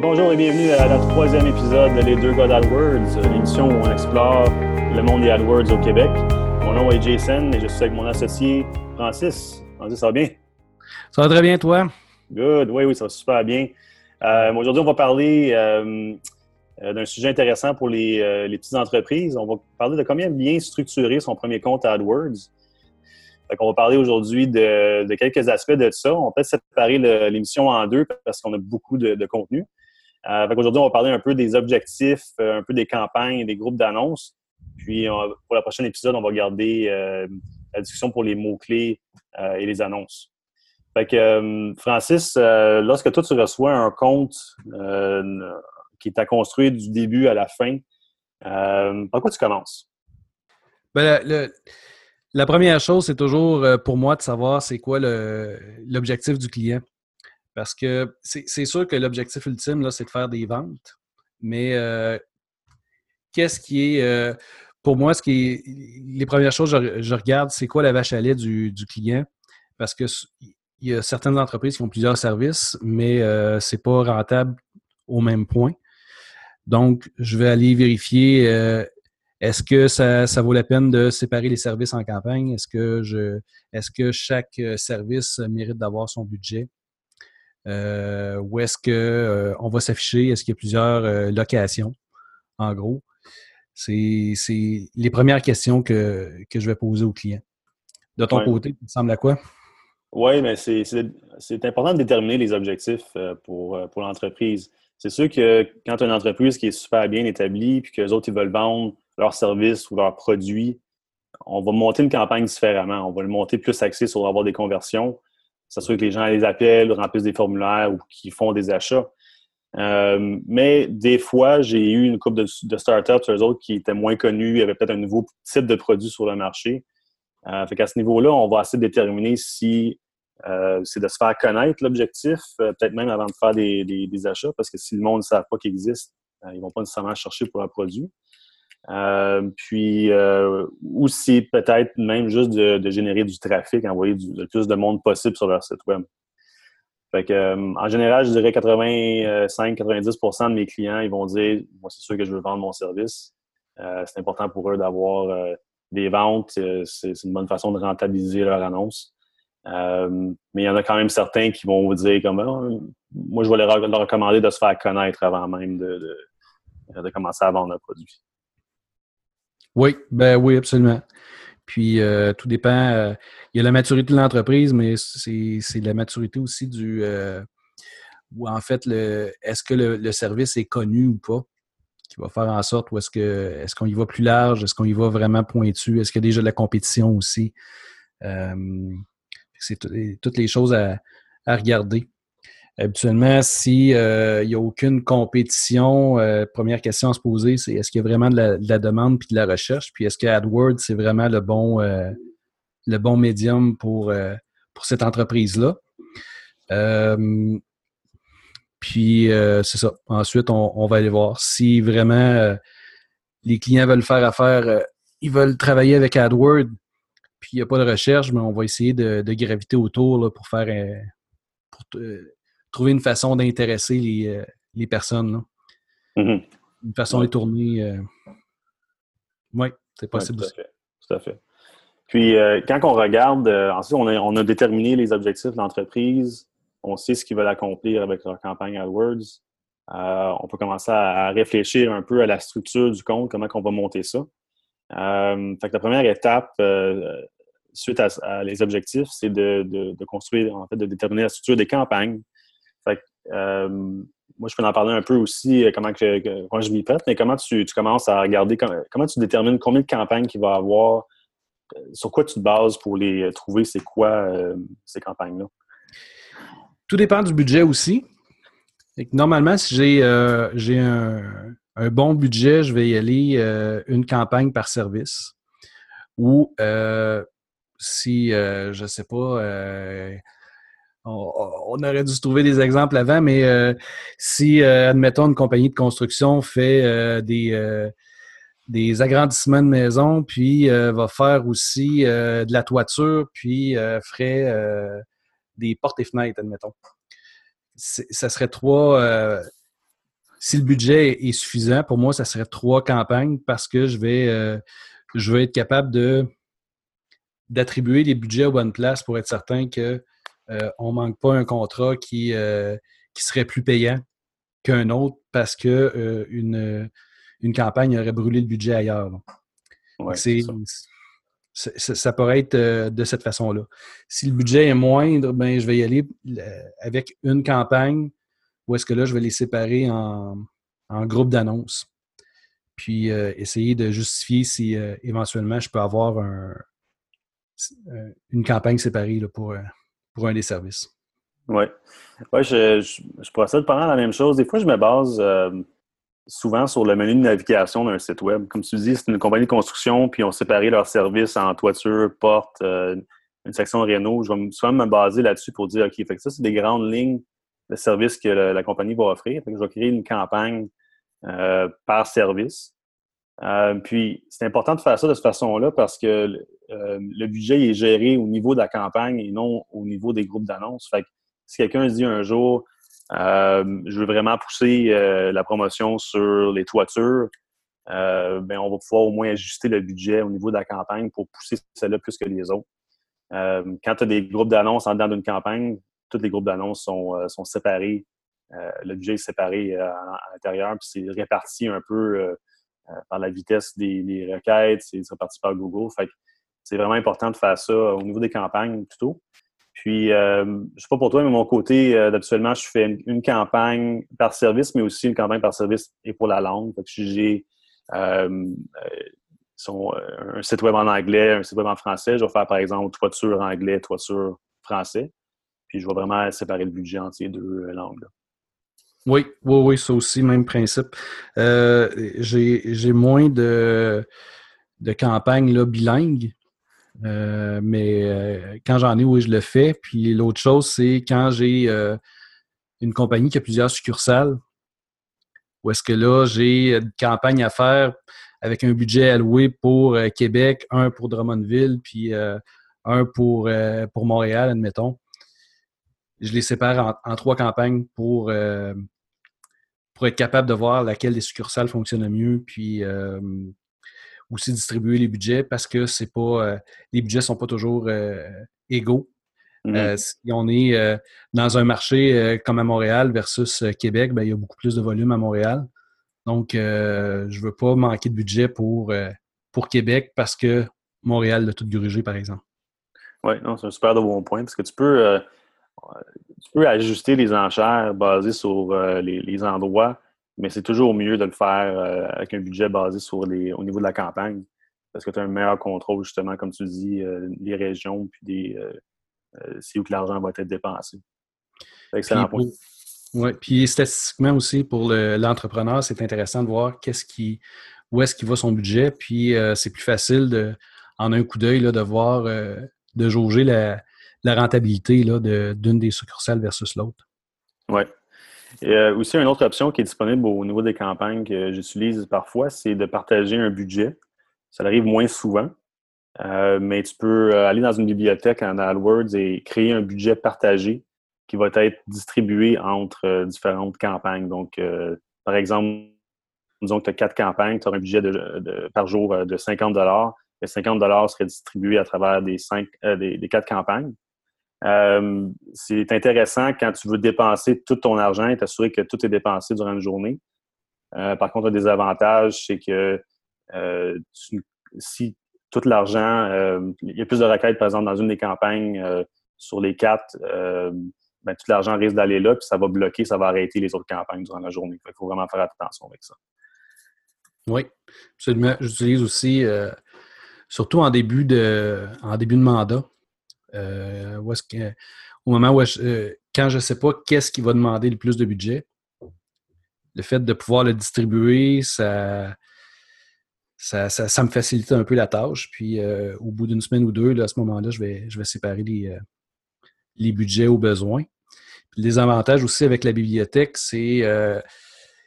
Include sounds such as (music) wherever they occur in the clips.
bonjour et bienvenue à la troisième épisode de Les Deux God AdWords, l'émission où on explore le monde des AdWords au Québec. Mon nom est Jason et je suis avec mon associé Francis. Francis, ça va bien? Ça va très bien, toi? Good, oui, oui, ça va super bien. Euh, Aujourd'hui, on va parler euh, euh, d'un sujet intéressant pour les, euh, les, petites entreprises. On va parler de comment bien structurer son premier compte AdWords. on va parler aujourd'hui de, de, quelques aspects de ça. On peut séparer l'émission en deux parce qu'on a beaucoup de, de contenu. Euh, Aujourd'hui, on va parler un peu des objectifs, euh, un peu des campagnes, des groupes d'annonces. Puis, pour le prochain épisode, on va garder euh, la discussion pour les mots-clés et les annonces. Fait que, Francis, lorsque toi, tu reçois un compte qui est à construire du début à la fin, par quoi tu commences? Ben, la première chose, c'est toujours pour moi de savoir c'est quoi l'objectif du client. Parce que c'est sûr que l'objectif ultime, c'est de faire des ventes. Mais euh, qu'est-ce qui est, euh, pour moi, ce qui est, les premières choses je, je regarde, c'est quoi la vache à lait du, client? Parce que il y a certaines entreprises qui ont plusieurs services, mais euh, c'est pas rentable au même point. Donc, je vais aller vérifier euh, est-ce que ça, ça, vaut la peine de séparer les services en campagne? Est-ce que est-ce que chaque service mérite d'avoir son budget? Euh, où est-ce qu'on euh, va s'afficher? Est-ce qu'il y a plusieurs euh, locations, en gros? C'est les premières questions que, que, je vais poser aux clients. De ton ouais. côté, ça ressemble à quoi? Oui, mais c'est important de déterminer les objectifs pour, pour l'entreprise. C'est sûr que quand une entreprise qui est super bien établie puis que les autres ils veulent vendre leurs services ou leurs produits, on va monter une campagne différemment. On va le monter plus axé sur avoir des conversions s'assurer que les gens les appellent, remplissent des formulaires ou qui font des achats. Euh, mais des fois, j'ai eu une couple de, startups, eux autres, qui étaient moins connus, il y avait peut-être un nouveau type de produit sur le marché. Euh, fait qu'à ce niveau-là, on va essayer de déterminer si euh, c'est de se faire connaître l'objectif, euh, peut-être même avant de faire des, achats, parce que si le monde ne sait pas qu'il existe, ils ne vont pas nécessairement chercher pour un produit. Euh, puis euh, aussi peut-être même juste de, générer du trafic, envoyer le plus de monde possible sur leur site web. Euh, en général, je dirais 85-90% de mes clients, ils vont dire Moi, c'est sûr que je veux vendre mon service. C'est important pour eux d'avoir des ventes. c'est une bonne façon de rentabiliser leur annonce. mais il y en a quand même certains qui vont vous dire comme oh, moi, je vais leur, recommander de se faire connaître avant même de, de, de commencer à vendre un produit. Oui, ben oui, absolument. Puis euh, tout dépend. Euh, il y a la maturité de l'entreprise, mais c'est la maturité aussi du euh, ou en fait le est-ce que le, le, service est connu ou pas, qui va faire en sorte ou est-ce que est-ce qu'on y va plus large, est-ce qu'on y va vraiment pointu, est-ce qu'il y a déjà de la compétition aussi? c'est toutes les choses à, à regarder. Habituellement, s'il euh, n'y a aucune compétition, euh, première question à se poser, c'est est-ce qu'il y a vraiment de la, de la, demande puis de la recherche? Puis est-ce que AdWords, c'est vraiment le bon, euh, bon médium pour, pour cette entreprise-là? Puis c'est ça. Ensuite, on, va aller voir si vraiment les clients veulent faire affaire, ils veulent travailler avec AdWords, puis il n'y a pas de recherche, mais on va essayer de, de graviter autour là, pour faire pour trouver une façon d'intéresser les, euh, les, personnes. Mm -hmm. Une façon ouais. détournée. Euh... Oui, c'est possible. Ouais, tout, à fait. tout à fait. Puis, euh, quand on regarde, ensuite, on a, on a, déterminé les objectifs de l'entreprise. On sait ce qu'ils veulent accomplir avec leur campagne AdWords. Euh, on peut commencer à, à, réfléchir un peu à la structure du compte, comment on va monter ça. fait que la première étape, suite à, à, les objectifs, c'est de, de, de, construire, en fait, de déterminer la structure des campagnes. Fait euh, moi, je peux en parler un peu aussi, euh, comment, comment je m'y prête, mais comment tu, commences à regarder, comment, tu détermines combien de campagnes qu'il va y avoir, euh, sur quoi tu te bases pour les trouver, c'est quoi ces campagnes-là? Tout dépend du budget aussi. normalement, si j'ai un, bon budget, je vais y aller une campagne par service. Ou si, je ne sais pas, on, aurait dû trouver des exemples avant, mais euh, si, euh, admettons, une compagnie de construction fait euh, des, agrandissements de maison, puis va faire aussi de la toiture, puis ferait des portes et fenêtres, admettons. Ça serait trois, si le budget est suffisant, pour moi, ça serait trois campagnes parce que je vais, je vais être capable de d'attribuer les budgets aux bonnes places pour être certain qu'on euh, ne manque pas un contrat qui, euh, qui serait plus payant qu'un autre parce que une, une campagne aurait brûlé le budget ailleurs. ça. pourrait être de cette façon-là. Si le budget est moindre, ben, je vais y aller avec une campagne ou est-ce que là, je vais les séparer en, en groupe d'annonces? Puis euh, essayer de justifier si euh, éventuellement je peux avoir un, euh, une campagne séparée là, pour, pour un des services. Oui. Je, je, je procède pendant la même chose. Des fois, je me base souvent sur le menu de navigation d'un site web. Comme tu dis, c'est une compagnie de construction, puis on séparé leurs services en toiture, porte, une section réno. Je vais souvent me baser là-dessus pour dire, OK, fait que ça, c'est des grandes lignes le service que la, compagnie va offrir. je vais créer une campagne euh, par service. Euh, puis, c'est important de faire ça de cette façon-là parce que euh, le budget est géré au niveau de la campagne et non au niveau des groupes d'annonces. Fait que si quelqu'un dit un jour, je veux vraiment pousser la promotion sur les toitures, ben, on va pouvoir au moins ajuster le budget au niveau de la campagne pour pousser celle-là plus que les autres. quand tu as des groupes d'annonces en dedans d'une campagne, tous les groupes d'annonces sont, euh, sont, séparés. Euh, le budget est séparé euh, à, l'intérieur, puis c'est réparti un peu par la vitesse des, requêtes, c'est réparti par Google. Fait c'est vraiment important de faire ça au niveau des campagnes plutôt. Puis, je ne sais pas pour toi, mais mon côté, habituellement, je fais une, campagne par service, mais aussi une campagne par service et pour la langue. Que j'ai un site web en anglais, un site web en français. Je vais faire, par exemple, toiture anglais, toiture français. Puis je vais vraiment séparer le budget entre ces deux euh, langues. Oui, oui, oui, ça aussi, même principe. Euh, j'ai moins de, de campagnes là, bilingues, euh, mais quand j'en ai, oui, je le fais. Puis l'autre chose, c'est quand j'ai une compagnie qui a plusieurs succursales, où est-ce que là, j'ai une campagne à faire avec un budget alloué pour Québec, un pour Drummondville, puis un pour, pour Montréal, admettons je les sépare en, trois campagnes pour, euh, pour être capable de voir laquelle des succursales fonctionne le mieux, puis euh, aussi distribuer les budgets parce que c'est pas euh, les budgets sont pas toujours égaux. Mm-hmm. si on est dans un marché comme à Montréal versus Québec, ben, il y a beaucoup plus de volume à Montréal. Donc, je ne veux pas manquer de budget pour, pour Québec parce que Montréal l'a tout dirigé, par exemple. Oui, c'est un super de bon point parce que tu peux tu peux ajuster les enchères basées sur euh, les, endroits, mais c'est toujours mieux de le faire euh, avec un budget basé sur les, au niveau de la campagne, parce que tu as un meilleur contrôle, justement, comme tu dis, euh, des régions, puis des c'est où que l'argent va être dépensé. Excellent point. Oui, puis statistiquement aussi, pour l'entrepreneur, c'est intéressant de voir qu'est-ce qui, où est-ce qu'il va son budget, puis c'est plus facile de, en un coup d'œil de voir, de jauger la, la rentabilité d'une des succursales versus l'autre. Oui. Euh, aussi, une autre option qui est disponible au niveau des campagnes que j'utilise parfois, c'est de partager un budget. Ça arrive moins souvent, euh, mais tu peux euh, aller dans une bibliothèque en AdWords et créer un budget partagé qui va être distribué entre différentes campagnes. Donc, par exemple, disons que tu as quatre campagnes, tu as un budget de, par jour de 50 et 50 serait distribué à travers des, cinq, des quatre campagnes. Euh, c'est intéressant quand tu veux dépenser tout ton argent et t'assurer que tout est dépensé durant une journée. Euh, par contre, un des avantages, c'est que euh, si tout l'argent, il y a plus de requêtes, par exemple, dans une des campagnes sur les quatre, ben, tout l'argent risque d'aller là, puis ça va bloquer, ça va arrêter les autres campagnes durant la journée. Il faut vraiment faire attention avec ça. Oui, absolument. J'utilise aussi, surtout en début de, en début de mandat, euh, au moment où, euh, quand je ne sais pas qu'est-ce qui va demander le plus de budget, le fait de pouvoir le distribuer, ça, ça, me facilite un peu la tâche. Puis euh, au bout d'une semaine ou deux, à ce moment-là, je vais, je vais séparer les, les budgets aux besoins. les avantages aussi avec la bibliothèque, c'est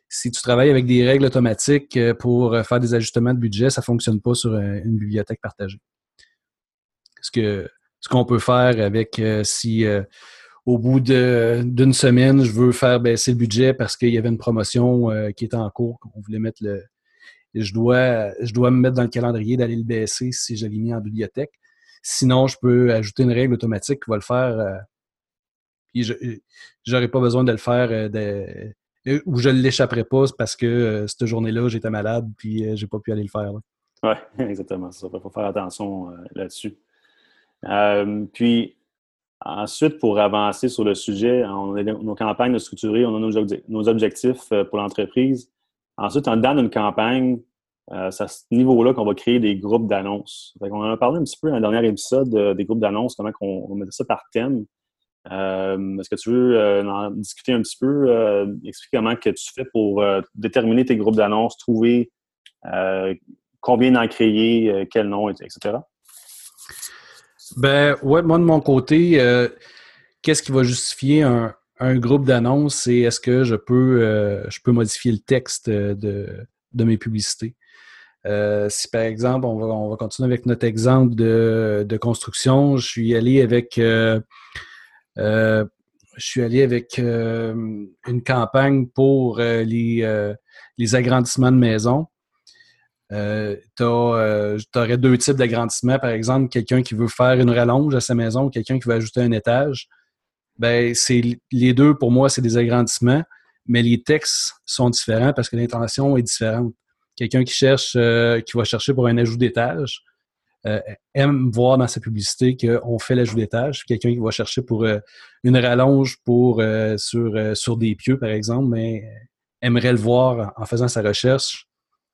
si tu travailles avec des règles automatiques pour faire des ajustements de budget, ça ne fonctionne pas sur une bibliothèque partagée. Parce que ce qu'on peut faire avec euh, si euh, au bout d'une semaine, je veux faire baisser le budget parce qu'il y avait une promotion euh, qui était en cours. On voulait mettre le. Je dois, je dois me mettre dans le calendrier d'aller le baisser si je l'ai mis en bibliothèque. Sinon, je peux ajouter une règle automatique qui va le faire. Euh, puis je n'aurai pas besoin de le faire de, ou je ne l'échapperai pas parce que cette journée-là, j'étais malade puis j'ai pas pu aller le faire. Oui, (laughs) exactement. Il faut faire attention là-dessus. Puis, Ensuite, pour avancer sur le sujet, on a nos campagnes de structurer, on a nos, objectifs euh, pour l'entreprise. Ensuite, en dedans d'une campagne, euh, c'est à ce niveau-là qu'on va créer des groupes d'annonces. On en a parlé un petit peu dans le dernier épisode euh, des groupes d'annonces, comment on, on mettait ça par thème. Est-ce que tu veux en discuter un petit peu, expliquer comment que tu fais pour déterminer tes groupes d'annonces, trouver combien d'en créer, quel nom, etc.? Ben ouais, moi de mon côté, euh, qu'est-ce qui va justifier un, groupe d'annonces? C'est est-ce que je peux, euh, je peux modifier le texte de, mes publicités? Euh, si par exemple, on va, continuer avec notre exemple de, construction, je suis allé avec je suis allé avec une campagne pour les, les agrandissements de maisons. Euh, tu euh, aurais deux types d'agrandissement. Par exemple, quelqu'un qui veut faire une rallonge à sa maison, quelqu'un qui veut ajouter un étage. Ben, les deux, pour moi, c'est des agrandissements, mais les textes sont différents parce que l'intention est différente. Quelqu'un qui cherche, euh, qui va chercher pour un ajout d'étage, aime voir dans sa publicité qu'on fait l'ajout d'étage. Quelqu'un qui va chercher pour une rallonge sur, sur des pieux, par exemple, mais aimerait le voir en faisant sa recherche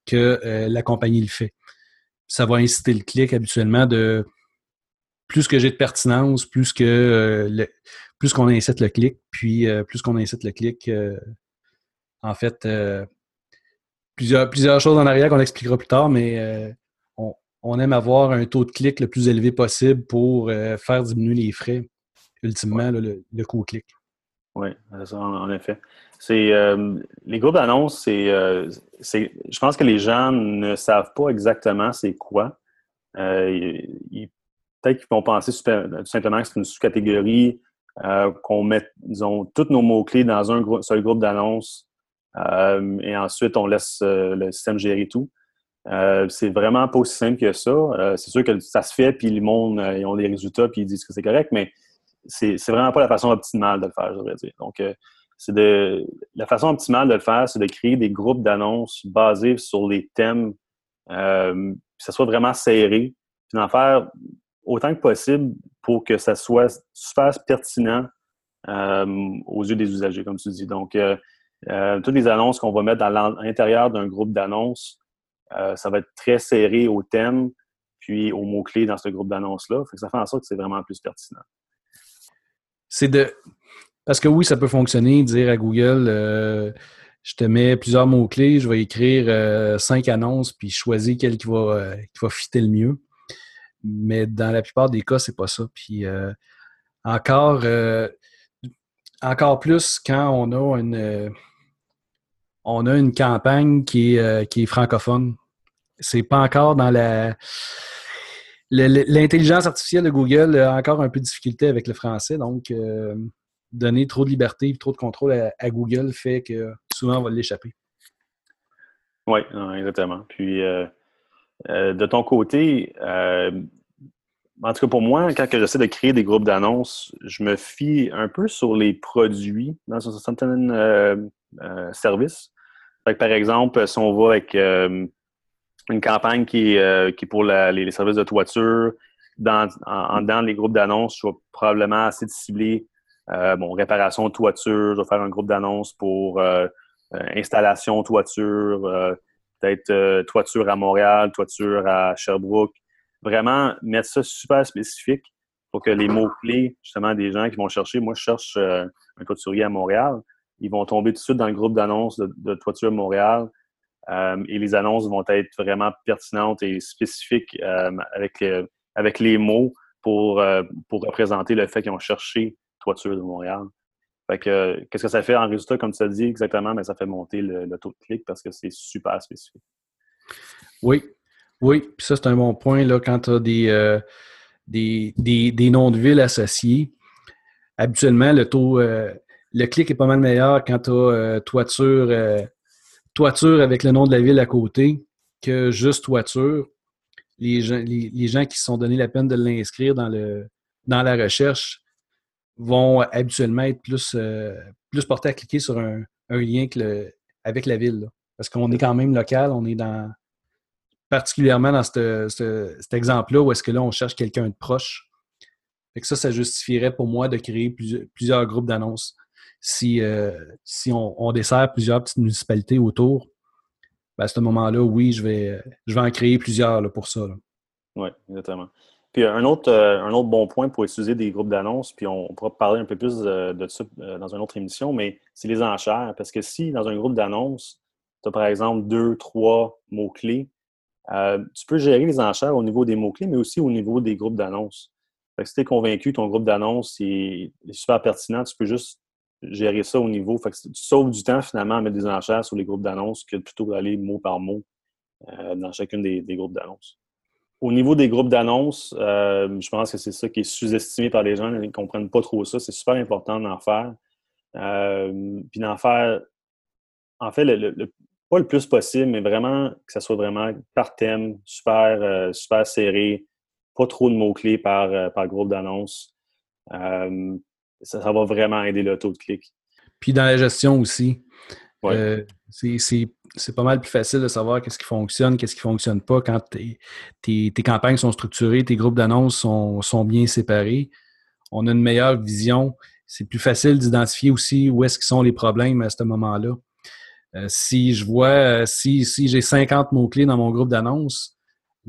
que euh, la compagnie le fait. Ça va inciter le clic habituellement de plus que j'ai de pertinence, plus que euh, plus qu'on incite le clic, puis euh, plus qu'on incite le clic, en fait, plusieurs, plusieurs choses en arrière qu'on expliquera plus tard, mais on, aime avoir un taux de clic le plus élevé possible pour faire diminuer les frais, ultimement, le, le coût clic. Oui, en effet. C'est euh, les groupes d'annonces, euh, c'est, je pense que les gens ne savent pas exactement c'est quoi. Euh, peut-être qu'ils vont penser tout simplement que c'est une sous-catégorie, qu'on met, disons, tous nos mots-clés dans un seul groupe d'annonces et ensuite on laisse le système gérer tout. c'est vraiment pas aussi simple que ça. c'est sûr que ça se fait, puis les monde, ils ont des résultats, puis ils disent que c'est correct, mais c'est vraiment pas la façon optimale de le faire, je voudrais dire. Donc, c'est de la façon optimale de le faire, c'est de créer des groupes d'annonces basés sur les thèmes, euh, que ça soit vraiment serré, puis d'en faire autant que possible pour que ça soit super pertinent euh, aux yeux des usagers, comme tu dis. Donc, toutes les annonces qu'on va mettre à l'intérieur d'un groupe d'annonces, ça va être très serré au thème, puis aux mots-clés dans ce groupe d'annonces-là. Ça fait en sorte que c'est vraiment plus pertinent c'est de. Parce que oui, ça peut fonctionner, dire à Google, euh, je te mets plusieurs mots-clés, je vais écrire euh, cinq annonces, puis choisir quel qui va, euh, qui va fitter le mieux. Mais dans la plupart des cas, c'est pas ça. Puis encore, encore plus quand on a une, on a une campagne qui est, qui est francophone. C'est pas encore dans la L'intelligence artificielle de Google a encore un peu de difficulté avec le français, donc donner trop de liberté trop de contrôle à, Google fait que souvent on va l'échapper. Oui, exactement. Puis euh, euh, de ton côté, en tout cas pour moi, quand j'essaie de créer des groupes d'annonces, je me fie un peu sur les produits dans un certain par exemple, si on va avec une campagne qui est, euh, pour les, services de toiture. Dans, en, dans les groupes d'annonces, je vais probablement assez de euh, bon, réparation de toiture, je vais faire un groupe d'annonces pour euh, installation toiture, peut-être toiture à Montréal, toiture à Sherbrooke. Vraiment mettre ça super spécifique pour que les mots-clés, justement, des gens qui vont chercher, moi je cherche un toiturier à Montréal, ils vont tomber tout de suite dans le groupe d'annonces de, de Toiture Montréal euh, et les annonces vont être vraiment pertinentes et spécifiques euh, avec, euh, avec les mots pour, pour représenter le fait qu'ils ont cherché toiture de Montréal. Que, qu'est-ce que ça fait en résultat, comme tu as dit exactement, mais ça fait monter le, taux de clic parce que c'est super spécifique. Oui, oui. Puis ça, c'est un bon point là, quand tu as des, des, noms de villes associés. habituellement, le taux, le clic est pas mal meilleur quand tu as toiture, avec le nom de la ville à côté que juste toiture. Les gens, qui se sont donné la peine de l'inscrire dans la recherche vont habituellement être plus, plus portés à cliquer sur un, lien avec la ville. Parce qu'on est quand même local, on est dans particulièrement dans cet exemple-là où est-ce que là, on cherche quelqu'un de proche. Fait que ça, ça justifierait pour moi de créer plusieurs, groupes d'annonces. Si, euh, si on, dessert plusieurs petites municipalités autour, ben, à ce moment-là, oui, je vais, je vais en créer plusieurs pour ça. Oui, exactement. Puis un autre, euh, un autre bon point pour utiliser des groupes d'annonces, puis on, pourra parler un peu plus de, ça euh, dans une autre émission, mais c'est les enchères. Parce que si dans un groupe d'annonces, tu as par exemple deux, trois mots-clés, euh, tu peux gérer les enchères au niveau des mots-clés, mais aussi au niveau des groupes d'annonces. Si tu es convaincu que ton groupe d'annonces est, super pertinent, tu peux juste gérer ça au niveau. Fait que tu sauves du temps finalement à mettre des enchères sur les groupes d'annonces que plutôt d'aller mot par mot dans chacune des, groupes d'annonces. Au niveau des groupes d'annonces, euh, je pense que c'est ça qui est sous-estimé par les gens. Ils ne comprennent pas trop ça. C'est super important d'en faire. puis d'en faire. En fait, pas le plus possible, mais vraiment que ça soit vraiment par thème, super, euh, super serré, pas trop de mots-clés par, euh, par groupe d'annonces. Euh, ça, va vraiment aider le taux de clic. Puis dans la gestion aussi, c'est pas mal plus facile de savoir qu'est-ce qui fonctionne, qu'est-ce qui fonctionne pas quand tes, campagnes sont structurées, tes groupes d'annonces sont, sont, bien séparés. On a une meilleure vision. C'est plus facile d'identifier aussi où est-ce qu'ils sont les problèmes à ce moment-là. Euh, si je vois, euh, si, si j'ai 50 mots-clés dans mon groupe d'annonces,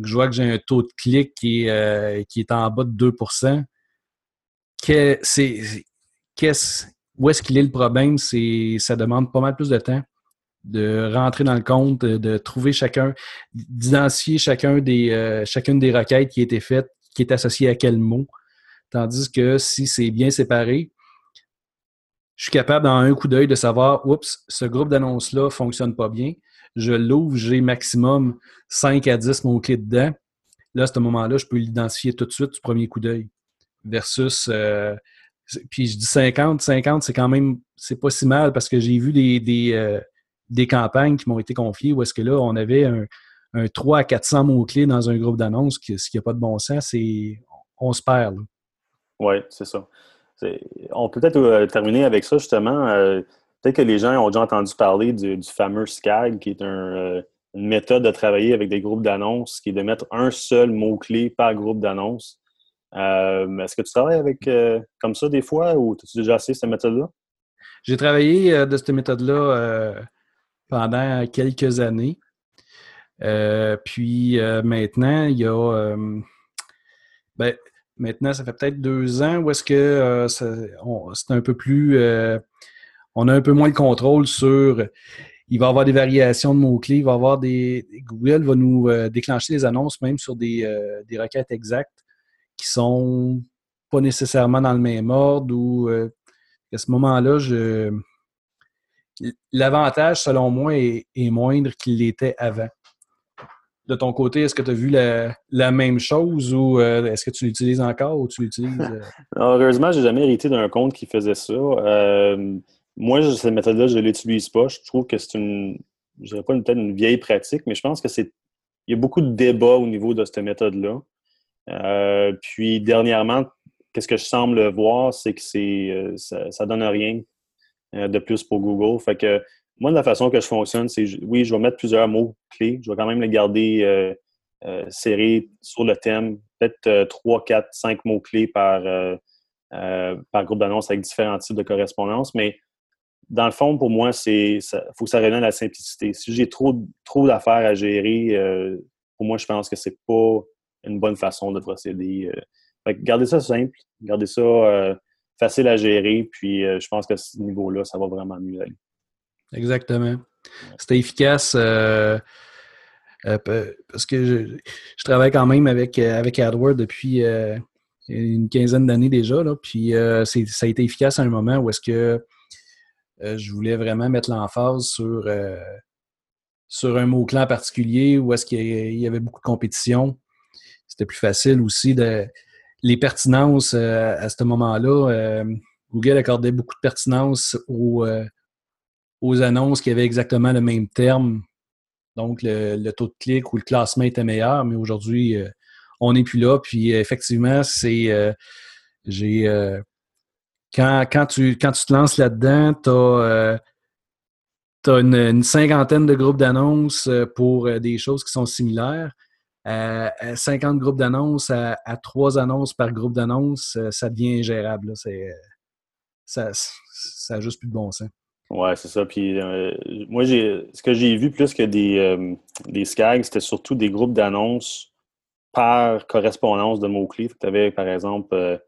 je vois que j'ai un taux de clic qui est, euh, qui est en bas de 2 que, c'est, où est-ce qu'il est le problème? C'est, ça demande pas mal plus de temps de rentrer dans le compte, de, trouver chacun, d'identifier chacun des, chacune des requêtes qui a été faites, qui est associée à quel mot. Tandis que si c'est bien séparé, je suis capable, dans un coup d'œil, de savoir, oups, ce groupe d'annonces-là ne fonctionne pas bien. Je l'ouvre, j'ai maximum 5 à 10 mots-clés dedans. Là, à ce moment-là, je peux l'identifier tout de suite du premier coup d'œil. Versus, euh, puis je dis 50, 50, c'est quand même, c'est pas si mal parce que j'ai vu des, euh, des campagnes qui m'ont été confiées où est-ce que là, on avait un, un 3 à 400 mots-clés dans un groupe d'annonces, ce qui n'a pas de bon sens, c'est on se perd. Oui, c'est ça. On peut peut-être euh, terminer avec ça, justement. Euh, peut-être que les gens ont déjà entendu parler du, fameux SCAG, qui est une méthode de travailler avec des groupes d'annonces, qui est de mettre un seul mot-clé par groupe d'annonces. Est-ce que tu travailles avec comme ça des fois ou as-tu déjà essayé cette méthode-là? J'ai travaillé de cette méthode-là pendant quelques années. puis maintenant, il y a. Ben, Maintenant, ça fait peut-être deux ans où est-ce que euh, c'est un peu plus. Euh, on a un peu moins le contrôle sur. Il va y avoir des variations de mots-clés, il va y avoir des. Google va nous euh, déclencher des annonces même sur des, requêtes exactes qui sont pas nécessairement dans le même ordre ou à ce moment-là. L'avantage, selon moi, est moindre qu'il l'était avant de ton côté, est-ce que tu as vu la, même chose ou euh, est-ce que tu l'utilises encore ou tu l'utilises? Euh? (laughs) Heureusement, j'ai jamais hérité d'un compte qui faisait ça. Euh, moi, cette méthode-là, je ne l'utilise pas. Je trouve que c'est une, je dirais pas une vieille pratique, mais je pense que c'est, il y a beaucoup de débats au niveau de cette méthode-là. Puis, dernièrement, qu'est-ce que je semble voir, c'est que c'est, ça, ça donne rien de plus pour Google. Fait que moi, la façon que je fonctionne, c'est oui, je vais mettre plusieurs mots clés. Je vais quand même les garder euh, euh, serrés sur le thème. Peut-être 3, 4, 5 mots clés par, euh, par groupe d'annonces avec différents types de correspondance. Mais dans le fond, pour moi, c'est faut que ça revienne à la simplicité. Si j'ai trop, trop d'affaires à gérer, pour moi, je pense que c'est pas une bonne façon de procéder. gardez ça simple, gardez ça facile à gérer, puis je pense qu'à ce niveau-là, ça va vraiment mieux aller. Exactement. C'était efficace euh, euh, parce que je, travaille quand même avec, euh, avec AdWords depuis une quinzaine d'années déjà. Là, puis ça a été efficace à un moment où est-ce que je voulais vraiment mettre l'emphase sur, sur un mot-clé en particulier, où est-ce qu'il y avait beaucoup de compétition. C'était plus facile aussi de les pertinences à ce moment-là Google accordait beaucoup de pertinence aux, aux annonces qui avaient exactement le même terme. Donc, le, taux de clic ou le classement était meilleur, mais aujourd'hui, on n'est plus là. Puis, effectivement, c'est. j'ai. quand, quand, tu, quand tu te lances là-dedans, tu as une, cinquantaine de groupes d'annonces euh, pour euh, des choses qui sont similaires. 50 euh, groupes d'annonces à, trois annonces par groupe d'annonces, ça devient ingérable. ça, ça n'a juste plus de bon sens. Ouais, c'est ça. Puis moi, ce que j'ai vu plus que des, des SCAG, c'était surtout des groupes d'annonces par correspondance de mots-clés. Tu avais, par exemple,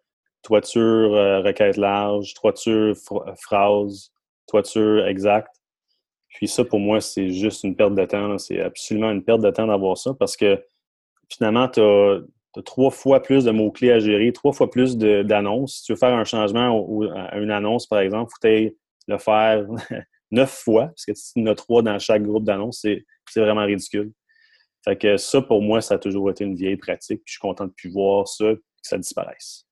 toiture, requête large, toiture, phrase, toiture exacte. Puis ça, pour moi, c'est juste une perte de temps. C'est absolument une perte de temps d'avoir ça parce que finalement, tu as, trois fois plus de mots-clés à gérer, trois fois plus d'annonces. Si tu veux faire un changement à une annonce, par exemple, il faut le faire (laughs) neuf fois, parce que tu en as trois dans chaque groupe d'annonces, c'est vraiment ridicule. Fait que ça, pour moi, ça a toujours été une vieille pratique. je suis content de plus voir ça, que ça disparaisse.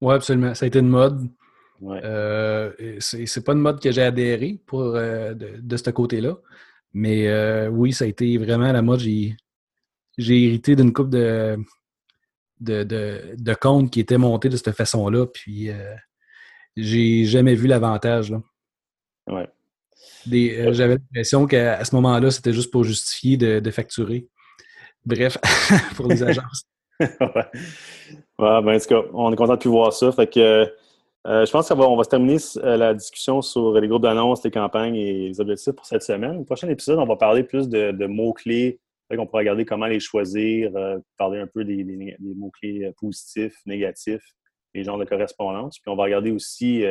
Oui, absolument. Ça a été une mode. Euh, c'est pas une mode que j'ai adhéré pour, euh, de, ce côté-là. Mais euh, oui, ça a été vraiment la mode. J'ai hérité d'une coupe de, de, de, comptes qui étaient montés de cette façon-là. Puis j'ai jamais vu l'avantage. Ouais. J'avais l'impression qu'à ce moment-là, c'était juste pour justifier de, facturer. Bref, (laughs) pour les (laughs) agences. ouais. Ben, en tout cas, on est content de plus voir ça. Fait que euh, je pense qu'on va, se terminer euh, la discussion sur les groupes d'annonces, les campagnes et les objectifs pour cette semaine. Au prochain épisode, on va parler plus de, mots-clés. On pourra regarder comment les choisir, euh, parler un peu des, mots-clés positifs, négatifs, les genres de correspondance. Puis on va regarder aussi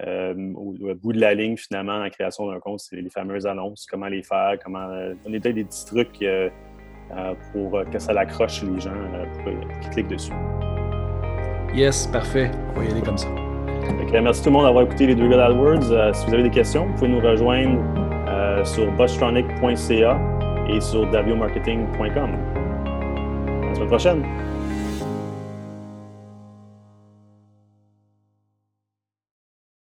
au, bout de la ligne, finalement, la création d'un compte, c'est les fameuses annonces, comment les faire, comment donner des petits trucs pour que ça l'accroche les gens qui cliquent dessus. Yes, parfait. On va y aller comme ça merci tout le monde d'avoir écouté les deux Good AdWords. Euh, si vous avez des questions, vous pouvez nous rejoindre euh, sur bustronic.ca et sur daviomarketing.com. À la semaine prochaine.